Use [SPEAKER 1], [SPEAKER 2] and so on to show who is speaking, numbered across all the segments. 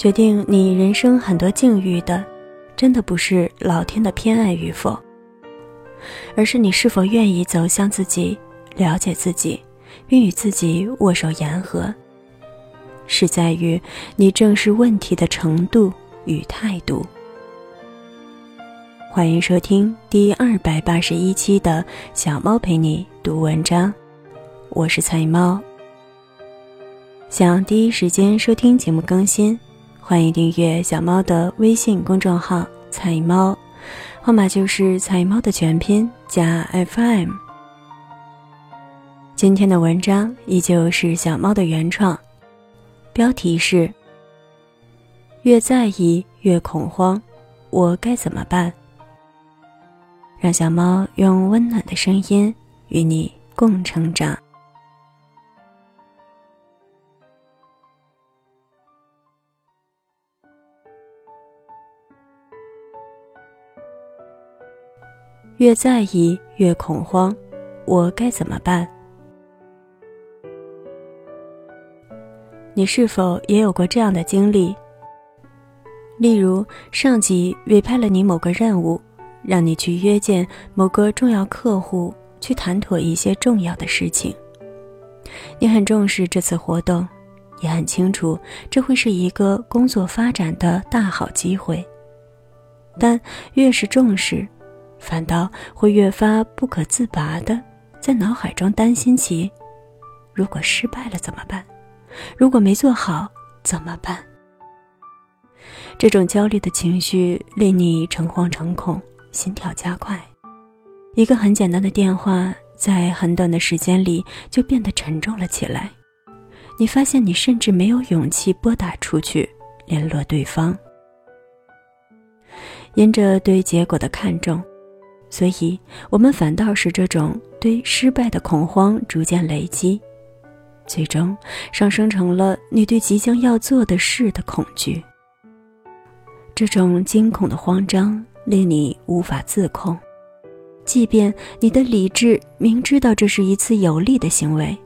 [SPEAKER 1] 决定你人生很多境遇的，真的不是老天的偏爱与否，而是你是否愿意走向自己，了解自己，并与自己握手言和。是在于你正视问题的程度与态度。欢迎收听第二百八十一期的小猫陪你读文章，我是菜猫。想第一时间收听节目更新，欢迎订阅小猫的微信公众号“菜猫”，号码就是“菜猫”的全拼加 FM。今天的文章依旧是小猫的原创。标题是：越在意越恐慌，我该怎么办？让小猫用温暖的声音与你共成长。越在意越恐慌，我该怎么办？你是否也有过这样的经历？例如，上级委派了你某个任务，让你去约见某个重要客户，去谈妥一些重要的事情。你很重视这次活动，也很清楚这会是一个工作发展的大好机会。但越是重视，反倒会越发不可自拔的在脑海中担心起：如果失败了怎么办？如果没做好怎么办？这种焦虑的情绪令你诚惶诚恐，心跳加快。一个很简单的电话，在很短的时间里就变得沉重了起来。你发现你甚至没有勇气拨打出去联络对方。因着对结果的看重，所以我们反倒使这种对失败的恐慌逐渐累积。最终上升成了你对即将要做的事的恐惧。这种惊恐的慌张令你无法自控，即便你的理智明知道这是一次有利的行为，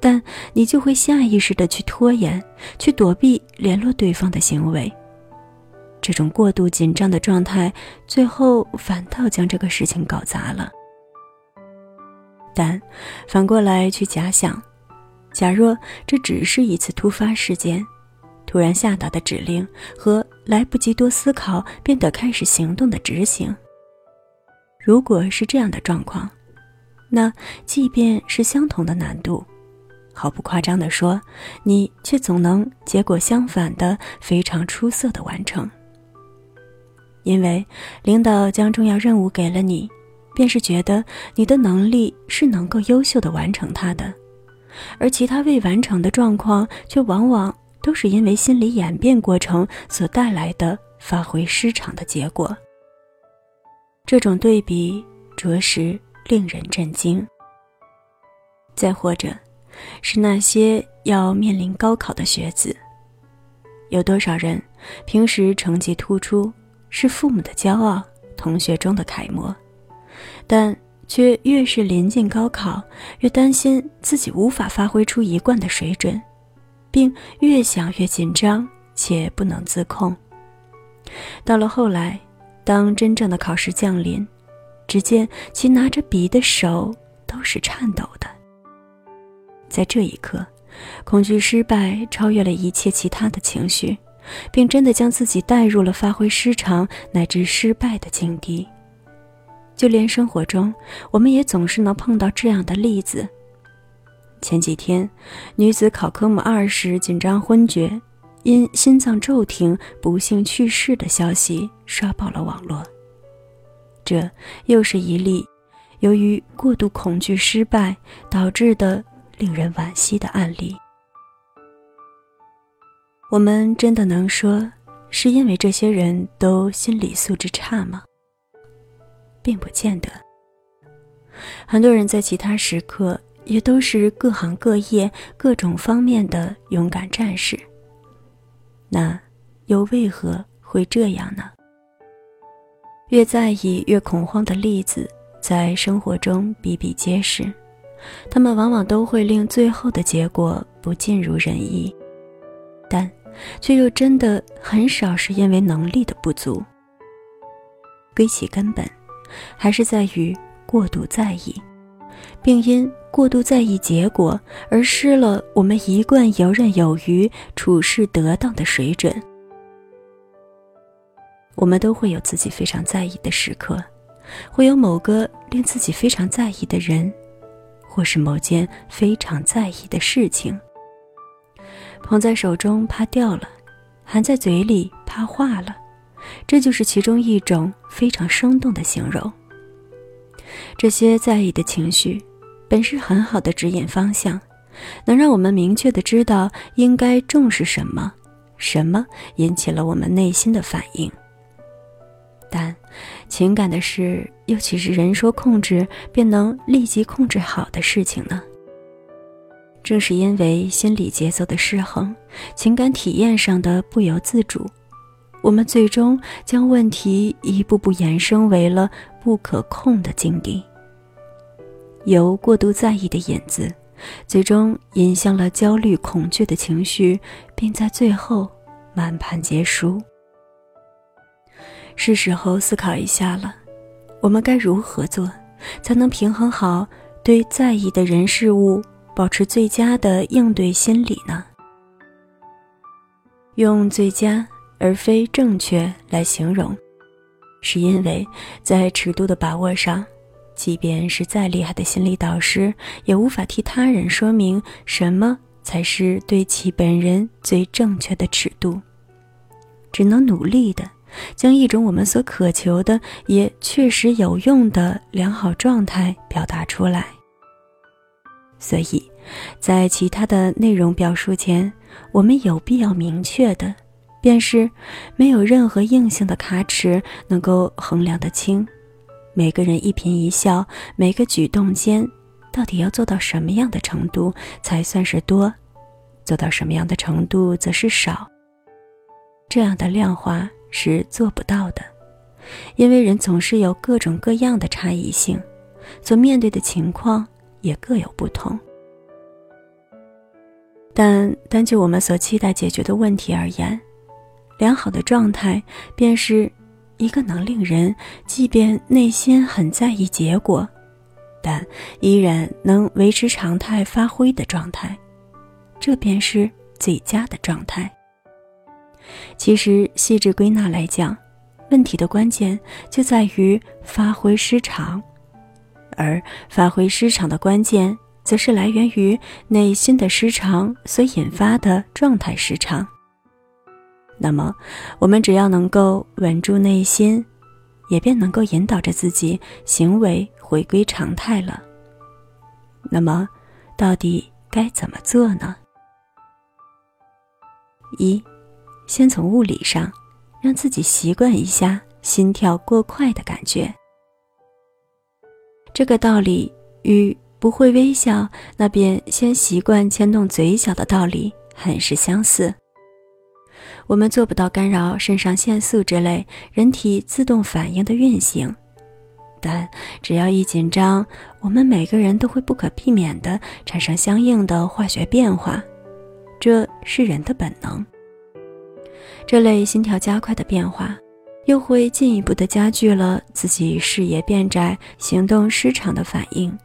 [SPEAKER 1] 但你就会下意识的去拖延，去躲避联络对方的行为。这种过度紧张的状态，最后反倒将这个事情搞砸了。但反过来去假想。假若这只是一次突发事件，突然下达的指令和来不及多思考便得开始行动的执行。如果是这样的状况，那即便是相同的难度，毫不夸张地说，你却总能结果相反的非常出色的完成。因为领导将重要任务给了你，便是觉得你的能力是能够优秀的完成它的。而其他未完成的状况，却往往都是因为心理演变过程所带来的发挥失常的结果。这种对比着实令人震惊。再或者，是那些要面临高考的学子，有多少人平时成绩突出，是父母的骄傲，同学中的楷模，但。却越是临近高考，越担心自己无法发挥出一贯的水准，并越想越紧张且不能自控。到了后来，当真正的考试降临，只见其拿着笔的手都是颤抖的。在这一刻，恐惧失败超越了一切其他的情绪，并真的将自己带入了发挥失常乃至失败的境地。就连生活中，我们也总是能碰到这样的例子。前几天，女子考科目二时紧张昏厥，因心脏骤停不幸去世的消息刷爆了网络。这又是一例由于过度恐惧失败导致的令人惋惜的案例。我们真的能说是因为这些人都心理素质差吗？并不见得。很多人在其他时刻也都是各行各业各种方面的勇敢战士。那又为何会这样呢？越在意越恐慌的例子在生活中比比皆是，他们往往都会令最后的结果不尽如人意。但却又真的很少是因为能力的不足。归其根本，还是在于过度在意，并因过度在意结果而失了我们一贯游刃有余、处事得当的水准。我们都会有自己非常在意的时刻，会有某个令自己非常在意的人，或是某件非常在意的事情。捧在手中怕掉了，含在嘴里怕化了，这就是其中一种非常生动的形容。这些在意的情绪，本是很好的指引方向，能让我们明确的知道应该重视什么，什么引起了我们内心的反应。但，情感的事又岂是人说控制便能立即控制好的事情呢？正是因为心理节奏的失衡，情感体验上的不由自主，我们最终将问题一步步延伸为了不可控的境地。由过度在意的引子，最终引向了焦虑、恐惧的情绪，并在最后满盘皆输。是时候思考一下了，我们该如何做，才能平衡好对在意的人事物保持最佳的应对心理呢？用“最佳”而非“正确”来形容，是因为在尺度的把握上，即便是再厉害的心理导师，也无法替他人说明什么才是对其本人最正确的尺度，只能努力的。将一种我们所渴求的也确实有用的良好状态表达出来。所以，在其他的内容表述前，我们有必要明确的，便是没有任何硬性的卡尺能够衡量得清，每个人一颦一笑、每个举动间，到底要做到什么样的程度才算是多，做到什么样的程度则是少。这样的量化。是做不到的，因为人总是有各种各样的差异性，所面对的情况也各有不同。但单就我们所期待解决的问题而言，良好的状态便是一个能令人即便内心很在意结果，但依然能维持常态发挥的状态，这便是最佳的状态。其实，细致归纳来讲，问题的关键就在于发挥失常，而发挥失常的关键，则是来源于内心的失常所引发的状态失常。那么，我们只要能够稳住内心，也便能够引导着自己行为回归常态了。那么，到底该怎么做呢？一。先从物理上，让自己习惯一下心跳过快的感觉。这个道理与不会微笑，那便先习惯牵动嘴角的道理很是相似。我们做不到干扰肾上腺素之类人体自动反应的运行，但只要一紧张，我们每个人都会不可避免地产生相应的化学变化，这是人的本能。这类心跳加快的变化，又会进一步的加剧了自己视野变窄、行动失常的反应，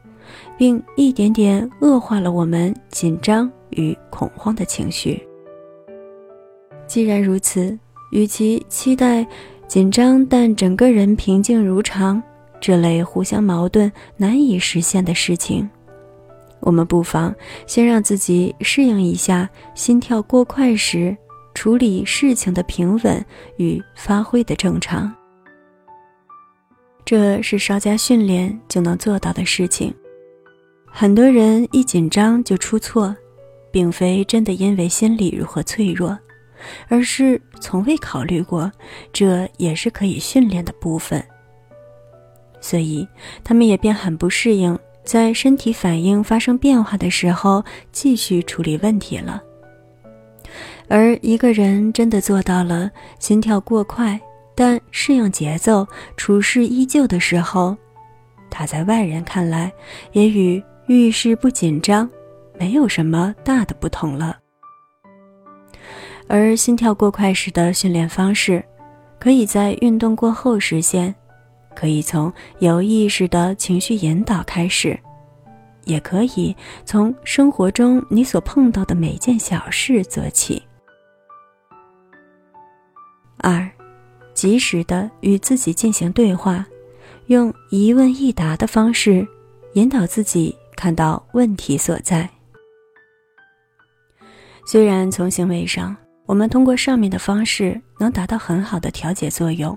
[SPEAKER 1] 并一点点恶化了我们紧张与恐慌的情绪。既然如此，与其期待紧张但整个人平静如常这类互相矛盾、难以实现的事情，我们不妨先让自己适应一下心跳过快时。处理事情的平稳与发挥的正常，这是稍加训练就能做到的事情。很多人一紧张就出错，并非真的因为心理如何脆弱，而是从未考虑过这也是可以训练的部分。所以他们也便很不适应在身体反应发生变化的时候继续处理问题了。而一个人真的做到了心跳过快，但适应节奏、处事依旧的时候，他在外人看来也与遇事不紧张没有什么大的不同了。而心跳过快时的训练方式，可以在运动过后实现，可以从有意识的情绪引导开始，也可以从生活中你所碰到的每件小事做起。二，及时的与自己进行对话，用一问一答的方式引导自己看到问题所在。虽然从行为上，我们通过上面的方式能达到很好的调节作用，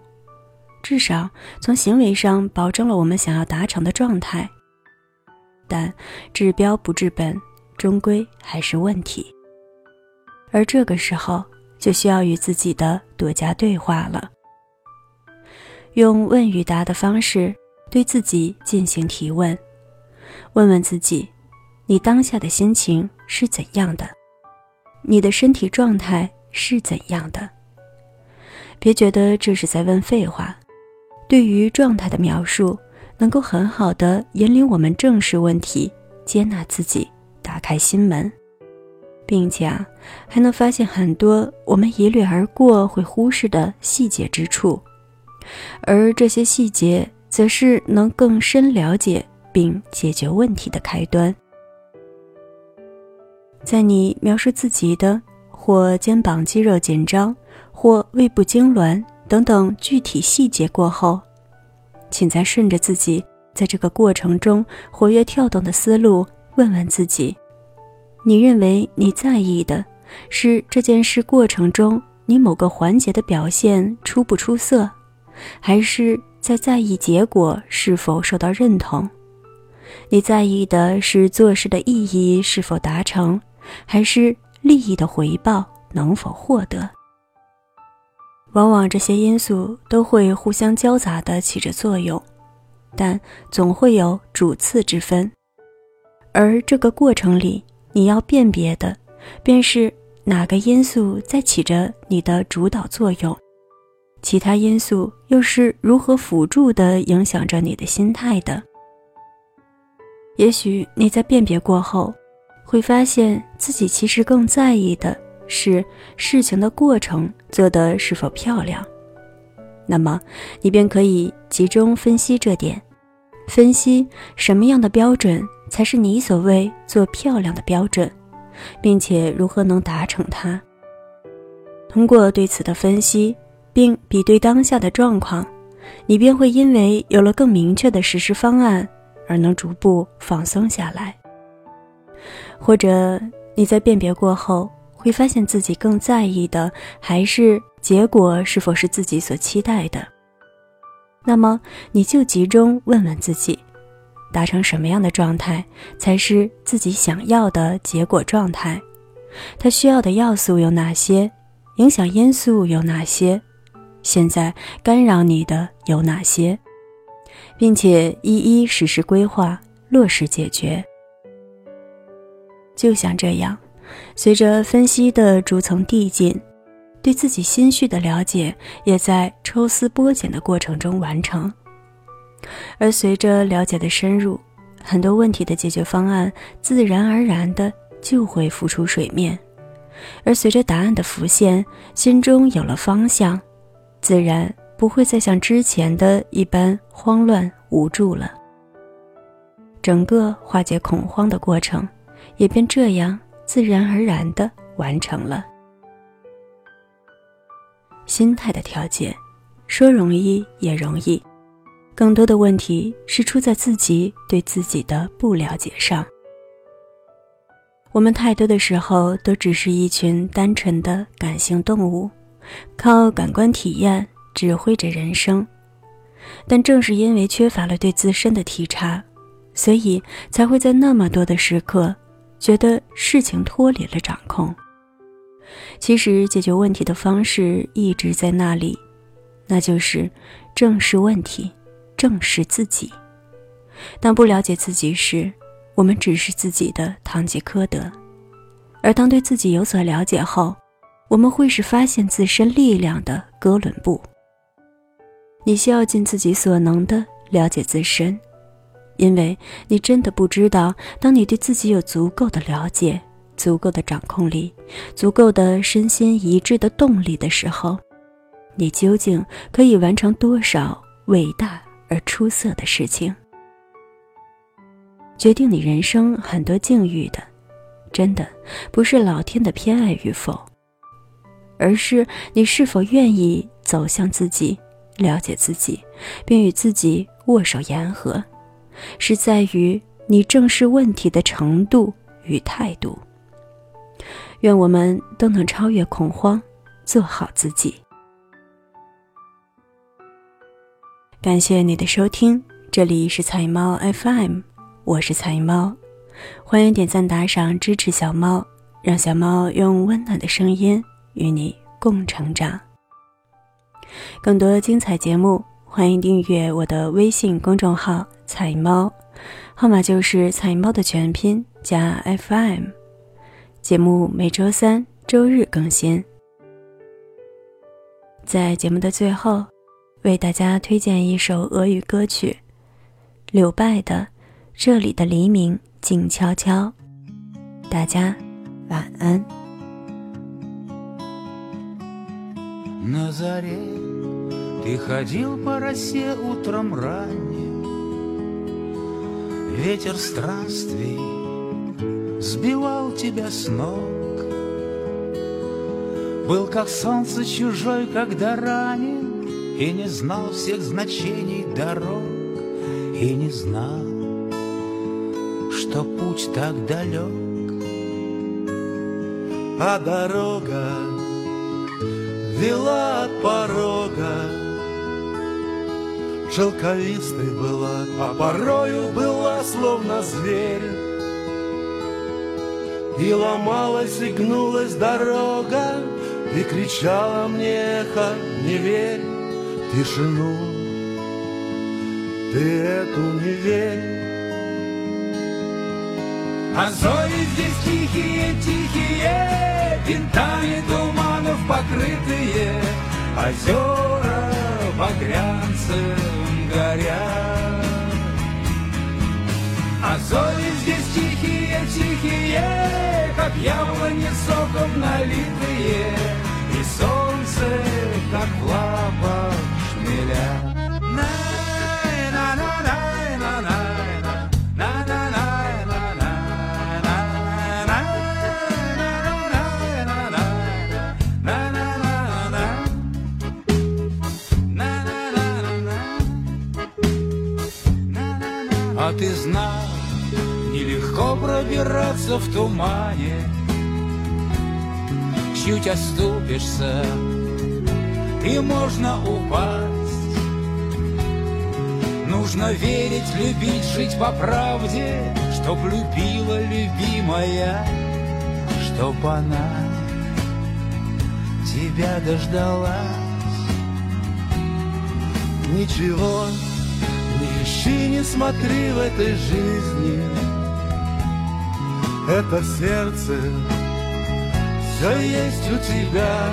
[SPEAKER 1] 至少从行为上保证了我们想要达成的状态。但治标不治本，终归还是问题。而这个时候，就需要与自己的多加对话了。用问与答的方式对自己进行提问，问问自己：你当下的心情是怎样的？你的身体状态是怎样的？别觉得这是在问废话。对于状态的描述，能够很好的引领我们正视问题，接纳自己，打开心门，并且啊，还能发现很多我们一掠而过会忽视的细节之处，而这些细节，则是能更深了解并解决问题的开端。在你描述自己的或肩膀肌肉紧张、或胃部痉挛等等具体细节过后，请再顺着自己在这个过程中活跃跳动的思路，问问自己：你认为你在意的是这件事过程中你某个环节的表现出不出色，还是在在意结果是否受到认同？你在意的是做事的意义是否达成？还是利益的回报能否获得？往往这些因素都会互相交杂的起着作用，但总会有主次之分。而这个过程里，你要辨别的，便是哪个因素在起着你的主导作用，其他因素又是如何辅助的影响着你的心态的。也许你在辨别过后。会发现自己其实更在意的是事情的过程做得是否漂亮，那么你便可以集中分析这点，分析什么样的标准才是你所谓做漂亮的标准，并且如何能达成它。通过对此的分析，并比对当下的状况，你便会因为有了更明确的实施方案，而能逐步放松下来。或者你在辨别过后，会发现自己更在意的还是结果是否是自己所期待的。那么你就集中问问自己，达成什么样的状态才是自己想要的结果状态？它需要的要素有哪些？影响因素有哪些？现在干扰你的有哪些？并且一一实施规划，落实解决。就像这样，随着分析的逐层递进，对自己心绪的了解也在抽丝剥茧的过程中完成。而随着了解的深入，很多问题的解决方案自然而然的就会浮出水面。而随着答案的浮现，心中有了方向，自然不会再像之前的一般慌乱无助了。整个化解恐慌的过程。也便这样自然而然的完成了。心态的调节，说容易也容易，更多的问题是出在自己对自己的不了解上。我们太多的时候都只是一群单纯的感性动物，靠感官体验指挥着人生。但正是因为缺乏了对自身的体察，所以才会在那么多的时刻。觉得事情脱离了掌控。其实解决问题的方式一直在那里，那就是正视问题，正视自己。当不了解自己时，我们只是自己的堂吉诃德；而当对自己有所了解后，我们会是发现自身力量的哥伦布。你需要尽自己所能的了解自身。因为你真的不知道，当你对自己有足够的了解，足够的掌控力，足够的身心一致的动力的时候，你究竟可以完成多少伟大而出色的事情？决定你人生很多境遇的，真的不是老天的偏爱与否，而是你是否愿意走向自己，了解自己，并与自己握手言和，是在于你正视问题的程度与态度。愿我们都能超越恐慌，做好自己。感谢你的收听，这里是彩猫 FM，我是彩猫，欢迎点赞打赏支持小猫，让小猫用温暖的声音与你共成长。更多精彩节目，欢迎订阅我的微信公众号“彩猫”，号码就是“彩猫”的全拼加 FM。节目每周三、周日更新。在节目的最后，为大家推荐一首俄语歌曲，柳拜的《这里的黎明静悄悄》。大家晚安。
[SPEAKER 2] сбивал тебя с ног. Был как солнце чужой, когда ранен, и не знал всех значений дорог, И не знал, что путь так далек. А дорога вела от порога, Шелковистой была, а порою была словно зверь. И ломалась и гнулась дорога, И кричала мне эхо, не верь тишину, Ты эту не верь. А зори здесь тихие, тихие, Винтами туманов покрытые, Озера багрянцем горят. А зори здесь тихие, тихие, Как яблони соком налитые, И солнце, как в нелегко пробираться в тумане. Чуть оступишься, и можно упасть. Нужно верить, любить, жить по правде Чтоб любила любимая, чтоб она тебя дождалась. Ничего не ищи, не смотри в этой жизни Это сердце все есть у тебя.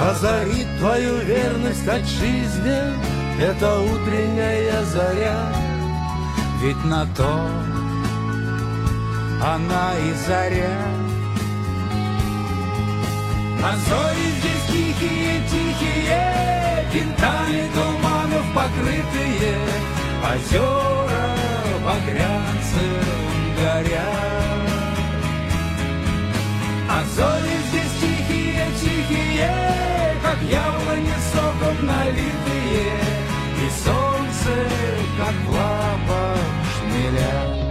[SPEAKER 2] Озарит твою верность от жизни Это утренняя заря. Ведь на то она и заря. А зори здесь тихие, тихие Винтами туманов покрытые Озера по багрянцем горят. А зори здесь тихие, тихие, как яблони соком налитые, И солнце, как лапа шмеля.